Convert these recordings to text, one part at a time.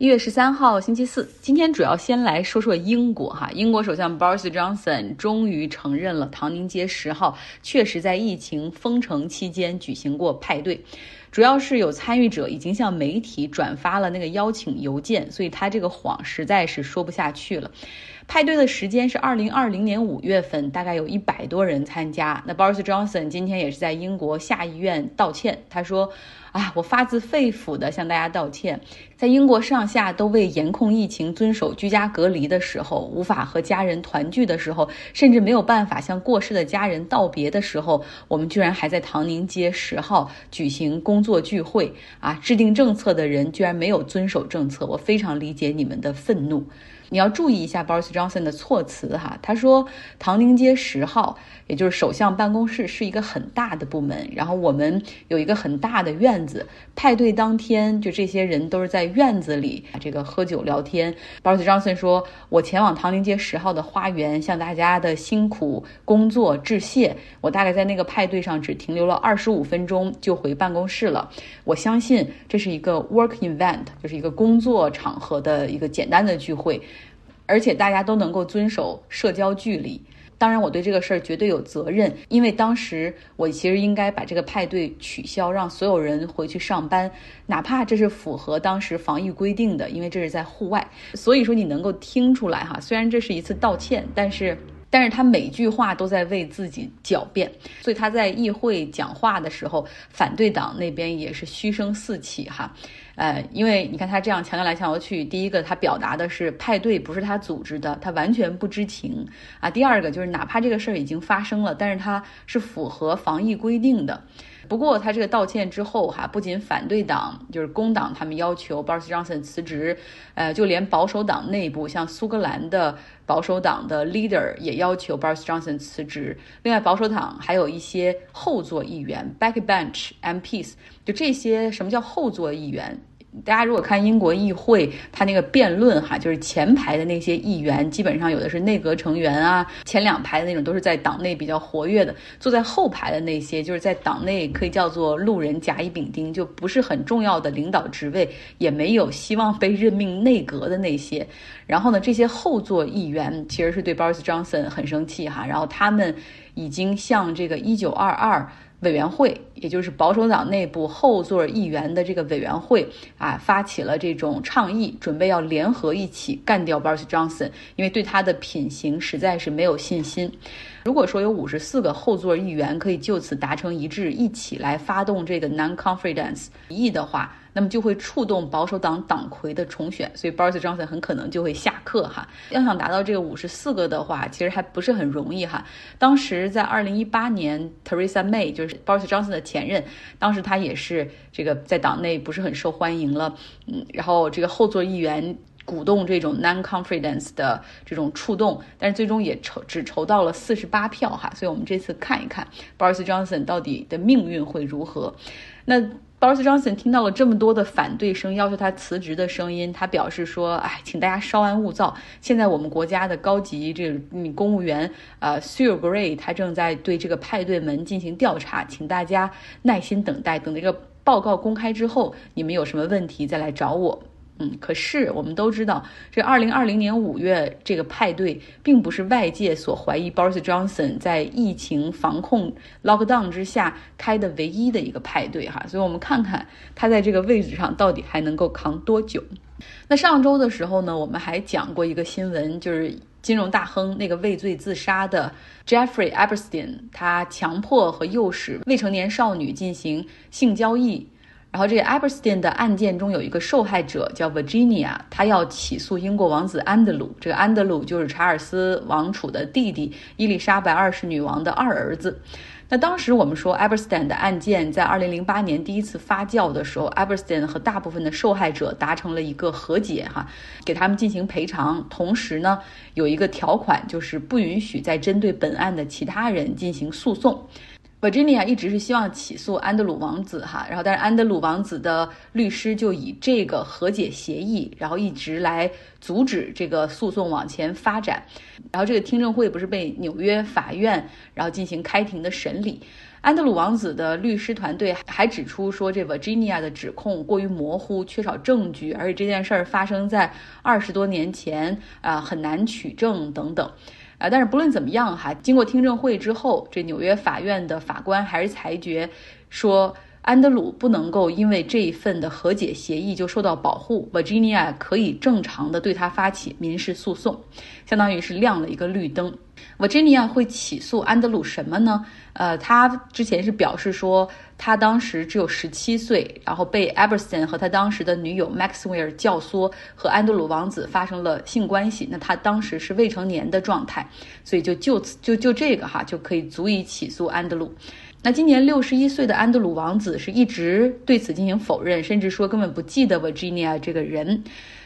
一月十三号星期四，今天主要先来说说英国哈。英国首相 Boris Johnson 终于承认了唐宁街十号确实在疫情封城期间举行过派对，主要是有参与者已经向媒体转发了那个邀请邮件，所以他这个谎实在是说不下去了。派对的时间是二零二零年五月份，大概有一百多人参加。那 Boris Johnson 今天也是在英国下议院道歉，他说。啊，我发自肺腑地向大家道歉。在英国上下都为严控疫情、遵守居家隔离的时候，无法和家人团聚的时候，甚至没有办法向过世的家人道别的时候，我们居然还在唐宁街十号举行工作聚会。啊，制定政策的人居然没有遵守政策，我非常理解你们的愤怒。你要注意一下 Boris Johnson 的措辞哈，他说唐宁街十号，也就是首相办公室是一个很大的部门，然后我们有一个很大的院子，派对当天就这些人都是在院子里这个喝酒聊天。Boris Johnson 说，我前往唐宁街十号的花园向大家的辛苦工作致谢，我大概在那个派对上只停留了二十五分钟就回办公室了。我相信这是一个 work event，就是一个工作场合的一个简单的聚会。而且大家都能够遵守社交距离。当然，我对这个事儿绝对有责任，因为当时我其实应该把这个派对取消，让所有人回去上班，哪怕这是符合当时防疫规定的，因为这是在户外。所以说，你能够听出来哈，虽然这是一次道歉，但是。但是他每句话都在为自己狡辩，所以他在议会讲话的时候，反对党那边也是嘘声四起哈，呃，因为你看他这样强调来强调去，第一个他表达的是派对不是他组织的，他完全不知情。啊；第二个就是哪怕这个事儿已经发生了，但是他是符合防疫规定的。不过他这个道歉之后，哈，不仅反对党就是工党他们要求 Boris Johnson 辞职，呃，就连保守党内部，像苏格兰的保守党的 leader 也要求 Boris Johnson 辞职。另外，保守党还有一些后座议员 （backbench MPs），就这些什么叫后座议员？大家如果看英国议会，他那个辩论哈，就是前排的那些议员，基本上有的是内阁成员啊，前两排的那种都是在党内比较活跃的。坐在后排的那些，就是在党内可以叫做路人甲乙丙丁，就不是很重要的领导职位，也没有希望被任命内阁的那些。然后呢，这些后座议员其实是对 Boris Johnson 很生气哈，然后他们已经向这个一九二二。委员会，也就是保守党内部后座议员的这个委员会啊，发起了这种倡议，准备要联合一起干掉 Boris Johnson，因为对他的品行实在是没有信心。如果说有五十四个后座议员可以就此达成一致，一起来发动这个 non-confidence 议的话，那么就会触动保守党党魁的重选，所以 Boris Johnson 很可能就会下课哈。要想达到这个五十四个的话，其实还不是很容易哈。当时在二零一八年，Theresa May 就是 Boris Johnson 的前任，当时他也是这个在党内不是很受欢迎了，嗯，然后这个后座议员。鼓动这种 non-confidence 的这种触动，但是最终也筹只筹到了四十八票哈，所以我们这次看一看 Boris Johnson 到底的命运会如何。那 Boris Johnson 听到了这么多的反对声，要求他辞职的声音，他表示说：“哎，请大家稍安勿躁。现在我们国家的高级这个公务员呃，Sir Gray 他正在对这个派对门进行调查，请大家耐心等待，等这个报告公开之后，你们有什么问题再来找我。”嗯，可是我们都知道，这二零二零年五月这个派对，并不是外界所怀疑 Boris Johnson 在疫情防控 lockdown 之下开的唯一的一个派对哈，所以我们看看他在这个位置上到底还能够扛多久。那上周的时候呢，我们还讲过一个新闻，就是金融大亨那个畏罪自杀的 Jeffrey Epstein，他强迫和诱使未成年少女进行性交易。然后这个 Epstein 的案件中有一个受害者叫 Virginia，他要起诉英国王子安德鲁。这个安德鲁就是查尔斯王储的弟弟，伊丽莎白二世女王的二儿子。那当时我们说 Epstein 的案件在2008年第一次发酵的时候，Epstein 和大部分的受害者达成了一个和解，哈，给他们进行赔偿。同时呢，有一个条款就是不允许再针对本案的其他人进行诉讼。Virginia 一直是希望起诉安德鲁王子哈，然后但是安德鲁王子的律师就以这个和解协议，然后一直来阻止这个诉讼往前发展。然后这个听证会不是被纽约法院然后进行开庭的审理。安德鲁王子的律师团队还指出说，这 Virginia 的指控过于模糊，缺少证据，而且这件事儿发生在二十多年前啊，很难取证等等。啊，但是不论怎么样哈，经过听证会之后，这纽约法院的法官还是裁决说，安德鲁不能够因为这一份的和解协议就受到保护，Virginia 可以正常的对他发起民事诉讼，相当于是亮了一个绿灯。Virginia 会起诉安德鲁什么呢？呃，他之前是表示说，他当时只有十七岁，然后被 e b e r s o n 和他当时的女友 Maxwell 教唆，和安德鲁王子发生了性关系。那他当时是未成年的状态，所以就就此就就这个哈，就可以足以起诉安德鲁。那今年六十一岁的安德鲁王子是一直对此进行否认，甚至说根本不记得 Virginia 这个人。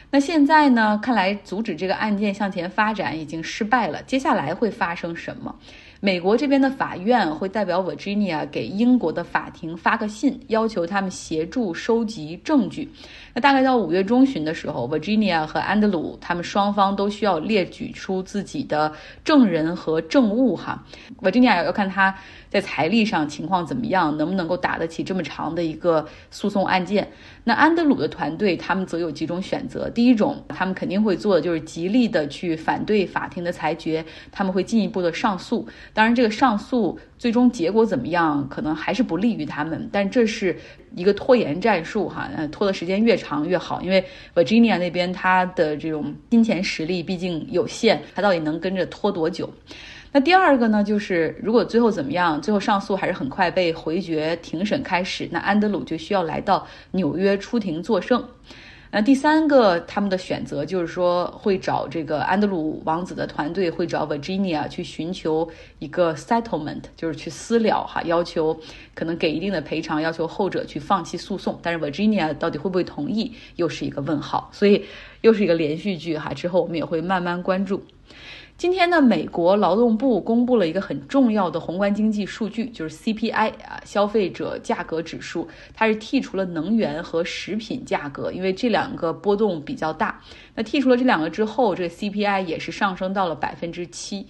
那现在呢？看来阻止这个案件向前发展已经失败了。接下来会发生什么？美国这边的法院会代表 Virginia 给英国的法庭发个信，要求他们协助收集证据。那大概到五月中旬的时候，Virginia 和安德鲁他们双方都需要列举出自己的证人和证物哈。Virginia 要看他在财力上情况怎么样，能不能够打得起这么长的一个诉讼案件。那安德鲁的团队他们则有几种选择。第一种，他们肯定会做的就是极力的去反对法庭的裁决，他们会进一步的上诉。当然，这个上诉最终结果怎么样，可能还是不利于他们。但这是。一个拖延战术，哈，拖的时间越长越好，因为 Virginia 那边他的这种金钱实力毕竟有限，他到底能跟着拖多久？那第二个呢，就是如果最后怎么样，最后上诉还是很快被回绝，庭审开始，那安德鲁就需要来到纽约出庭作证。那第三个，他们的选择就是说，会找这个安德鲁王子的团队，会找 Virginia 去寻求一个 settlement，就是去私了哈，要求可能给一定的赔偿，要求后者去放弃诉讼。但是 Virginia 到底会不会同意，又是一个问号。所以又是一个连续剧哈，之后我们也会慢慢关注。今天呢，美国劳动部公布了一个很重要的宏观经济数据，就是 CPI 啊，消费者价格指数。它是剔除了能源和食品价格，因为这两个波动比较大。那剔除了这两个之后，这个 CPI 也是上升到了百分之七。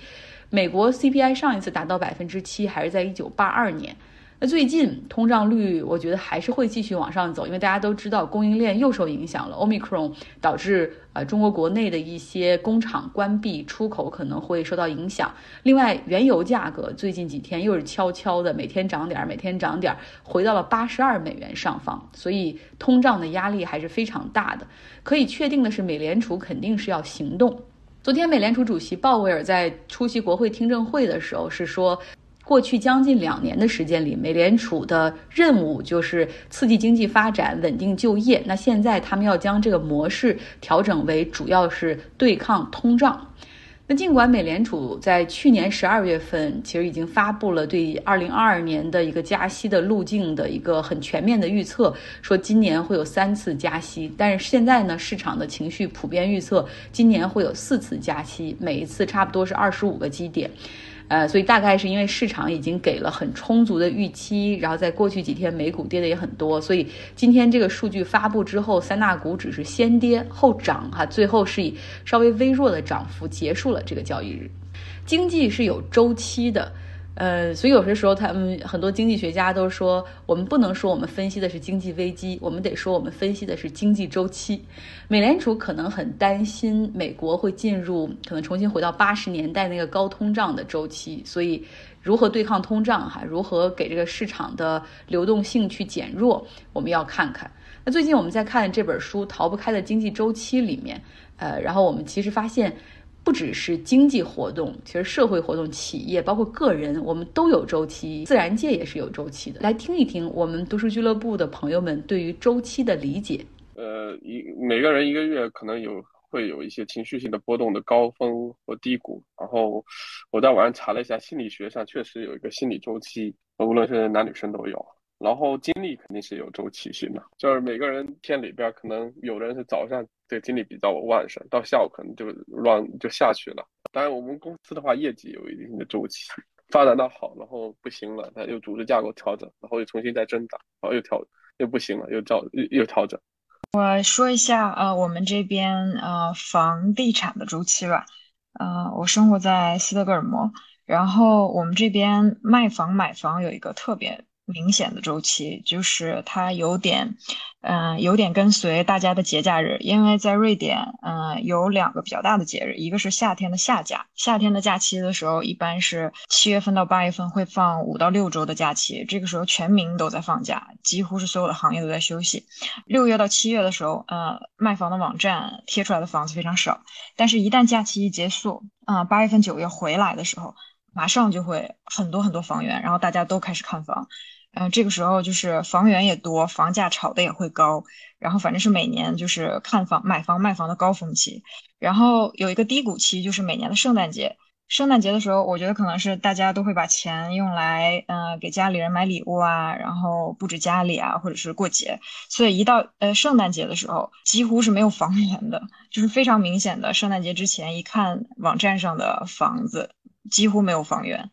美国 CPI 上一次达到百分之七还是在一九八二年。那最近通胀率，我觉得还是会继续往上走，因为大家都知道供应链又受影响了，Omicron 导致呃中国国内的一些工厂关闭，出口可能会受到影响。另外，原油价格最近几天又是悄悄的每天涨点儿，每天涨点儿，回到了八十二美元上方，所以通胀的压力还是非常大的。可以确定的是，美联储肯定是要行动。昨天，美联储主席鲍威尔在出席国会听证会的时候是说。过去将近两年的时间里，美联储的任务就是刺激经济发展、稳定就业。那现在他们要将这个模式调整为主要是对抗通胀。那尽管美联储在去年十二月份其实已经发布了对二零二二年的一个加息的路径的一个很全面的预测，说今年会有三次加息，但是现在呢，市场的情绪普遍预测今年会有四次加息，每一次差不多是二十五个基点。呃，所以大概是因为市场已经给了很充足的预期，然后在过去几天美股跌的也很多，所以今天这个数据发布之后，三大股指是先跌后涨，哈，最后是以稍微微弱的涨幅结束了这个交易日。经济是有周期的。呃，所以有些时候，他们很多经济学家都说，我们不能说我们分析的是经济危机，我们得说我们分析的是经济周期。美联储可能很担心美国会进入可能重新回到八十年代那个高通胀的周期，所以如何对抗通胀，哈，如何给这个市场的流动性去减弱，我们要看看。那最近我们在看这本书《逃不开的经济周期》里面，呃，然后我们其实发现。不只是经济活动，其实社会活动、企业包括个人，我们都有周期，自然界也是有周期的。来听一听我们读书俱乐部的朋友们对于周期的理解。呃，一每个人一个月可能有会有一些情绪性的波动的高峰和低谷。然后我在网上查了一下，心理学上确实有一个心理周期，无论是男女生都有。然后精力肯定是有周期性的，就是每个人天里边可能有的人是早上这个精力比较旺盛，到下午可能就乱就下去了。当然我们公司的话，业绩有一定的周期，发展到好，然后不行了，他又组织架构调整，然后又重新再增长，然后又调又不行了，又调又又调整。我说一下呃，我们这边呃房地产的周期吧。呃，我生活在斯德哥尔摩，然后我们这边卖房买房有一个特别。明显的周期就是它有点，嗯，有点跟随大家的节假日，因为在瑞典，嗯，有两个比较大的节日，一个是夏天的夏假，夏天的假期的时候，一般是七月份到八月份会放五到六周的假期，这个时候全民都在放假，几乎是所有的行业都在休息。六月到七月的时候，呃，卖房的网站贴出来的房子非常少，但是一旦假期一结束，啊，八月份九月回来的时候，马上就会很多很多房源，然后大家都开始看房。嗯，这个时候就是房源也多，房价炒的也会高，然后反正是每年就是看房、买房、卖房的高峰期，然后有一个低谷期，就是每年的圣诞节。圣诞节的时候，我觉得可能是大家都会把钱用来，嗯，给家里人买礼物啊，然后布置家里啊，或者是过节。所以一到呃圣诞节的时候，几乎是没有房源的，就是非常明显的，圣诞节之前一看网站上的房子，几乎没有房源。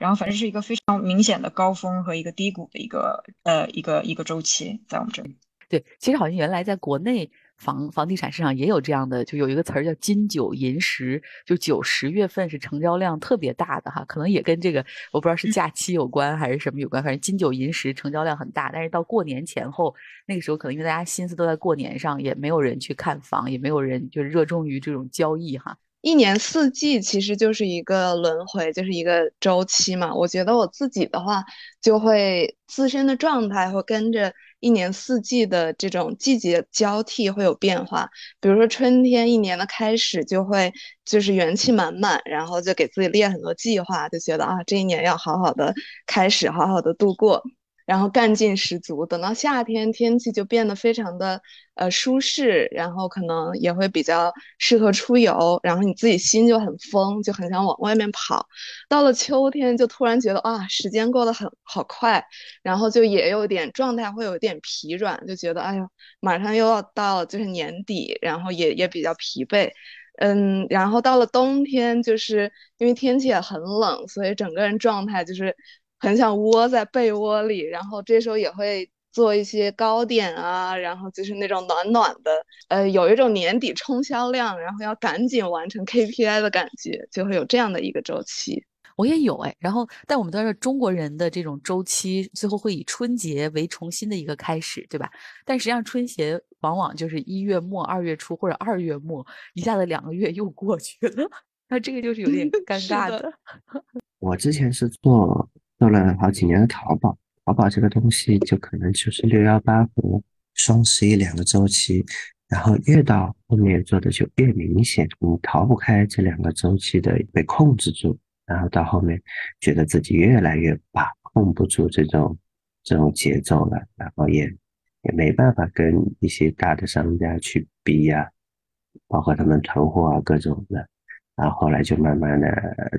然后反正是一个非常明显的高峰和一个低谷的一个呃一个一个周期，在我们这里。对，其实好像原来在国内房房地产市场也有这样的，就有一个词儿叫金九银十，就九十月份是成交量特别大的哈，可能也跟这个我不知道是假期有关还是什么有关，反正金九银十成交量很大。但是到过年前后，那个时候可能因为大家心思都在过年上，也没有人去看房，也没有人就是热衷于这种交易哈。一年四季其实就是一个轮回，就是一个周期嘛。我觉得我自己的话，就会自身的状态会跟着一年四季的这种季节交替会有变化。比如说春天，一年的开始就会就是元气满满，然后就给自己列很多计划，就觉得啊，这一年要好好的开始，好好的度过。然后干劲十足，等到夏天天气就变得非常的呃舒适，然后可能也会比较适合出游，然后你自己心就很疯，就很想往外面跑。到了秋天就突然觉得啊，时间过得很好快，然后就也有点状态会有点疲软，就觉得哎呦，马上又要到就是年底，然后也也比较疲惫。嗯，然后到了冬天，就是因为天气也很冷，所以整个人状态就是。很想窝在被窝里，然后这时候也会做一些糕点啊，然后就是那种暖暖的，呃，有一种年底冲销量，然后要赶紧完成 KPI 的感觉，就会有这样的一个周期。我也有哎，然后但我们都知道中国人的这种周期，最后会以春节为重新的一个开始，对吧？但实际上春节往往就是一月末、二月初或者二月末，一下子两个月又过去了，那这个就是有点 尴尬的。我之前是做。做了好几年的淘宝，淘宝这个东西就可能就是六幺八和双十一两个周期，然后越到后面做的就越明显，你逃不开这两个周期的被控制住，然后到后面觉得自己越来越把控不住这种这种节奏了，然后也也没办法跟一些大的商家去比呀，包括他们囤货啊各种的。然后后来就慢慢的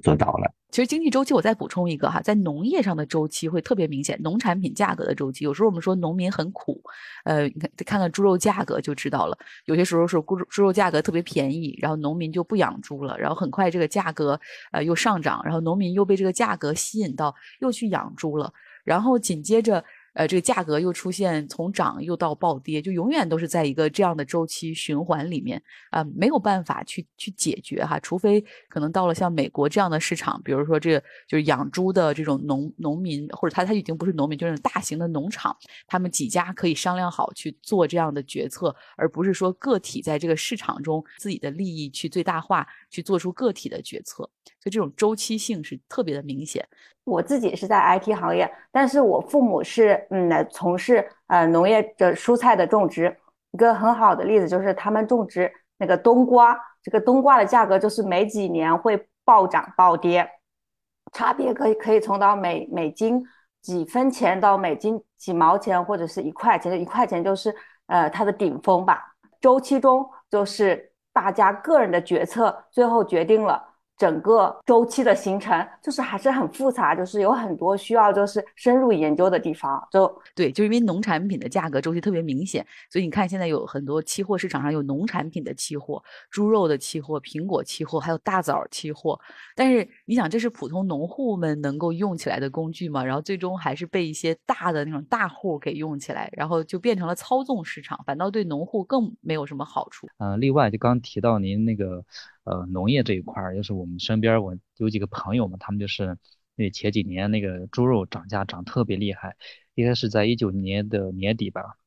做到了。其实经济周期，我再补充一个哈，在农业上的周期会特别明显，农产品价格的周期。有时候我们说农民很苦，呃，你看看看猪肉价格就知道了。有些时候是猪猪肉价格特别便宜，然后农民就不养猪了，然后很快这个价格呃又上涨，然后农民又被这个价格吸引到又去养猪了，然后紧接着。呃，这个价格又出现从涨又到暴跌，就永远都是在一个这样的周期循环里面。啊，没有办法去去解决哈，除非可能到了像美国这样的市场，比如说这个就是养猪的这种农农民，或者他他已经不是农民，就是大型的农场，他们几家可以商量好去做这样的决策，而不是说个体在这个市场中自己的利益去最大化，去做出个体的决策，所以这种周期性是特别的明显。我自己是在 IT 行业，但是我父母是嗯从事呃农业的蔬菜的种植。一个很好的例子就是他们种植那个冬瓜，这个冬瓜的价格就是每几年会暴涨暴跌，差别可以可以从到每每斤几分钱到每斤几毛钱或者是一块钱，一块钱就是呃它的顶峰吧。周期中就是大家个人的决策最后决定了。整个周期的形成，就是还是很复杂，就是有很多需要就是深入研究的地方。就对，就因为农产品的价格周期特别明显，所以你看现在有很多期货市场上有农产品的期货、猪肉的期货、苹果期货，还有大枣期货。但是你想，这是普通农户们能够用起来的工具吗？然后最终还是被一些大的那种大户给用起来，然后就变成了操纵市场，反倒对农户更没有什么好处。嗯，另外就刚提到您那个。呃，农业这一块儿，就是我们身边我有几个朋友嘛，他们就是因为前几年那个猪肉涨价涨特别厉害，应该是在一九年的年底吧，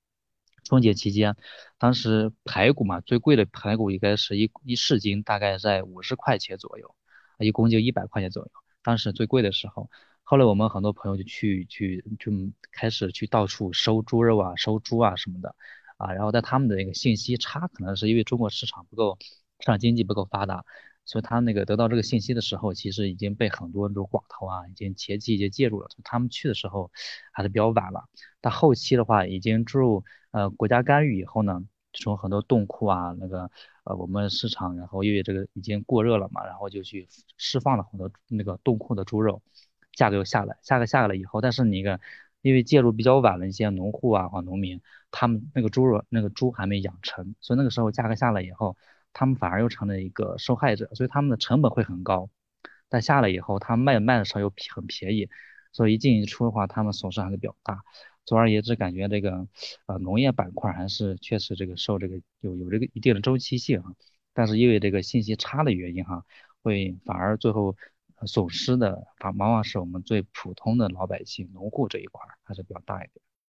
春节期间，当时排骨嘛，最贵的排骨应该是一一市斤大概在五十块钱左右，一公斤一百块钱左右，当时最贵的时候。后来我们很多朋友就去去就开始去到处收猪肉啊，收猪啊什么的啊，然后在他们的那个信息差，可能是因为中国市场不够。市场经济不够发达，所以他那个得到这个信息的时候，其实已经被很多这种寡头啊，已经前期已经介入了。他们去的时候还是比较晚了，但后期的话，已经注入呃国家干预以后呢，从很多冻库啊，那个呃我们市场，然后因为这个已经过热了嘛，然后就去释放了很多那个冻库的猪肉，价格又下来，价格下来了以后，但是你一个因为介入比较晚的一些农户啊或农民，他们那个猪肉那个猪还没养成，所以那个时候价格下来以后。他们反而又成了一个受害者，所以他们的成本会很高，但下来以后，他卖卖的时候又很便宜，所以一进一出的话，他们损失还是比较大。总而言之，感觉这个呃农业板块还是确实这个受这个有有这个一定的周期性啊，但是因为这个信息差的原因哈，会反而最后损失的反，往往是我们最普通的老百姓农户这一块还是比较大一点。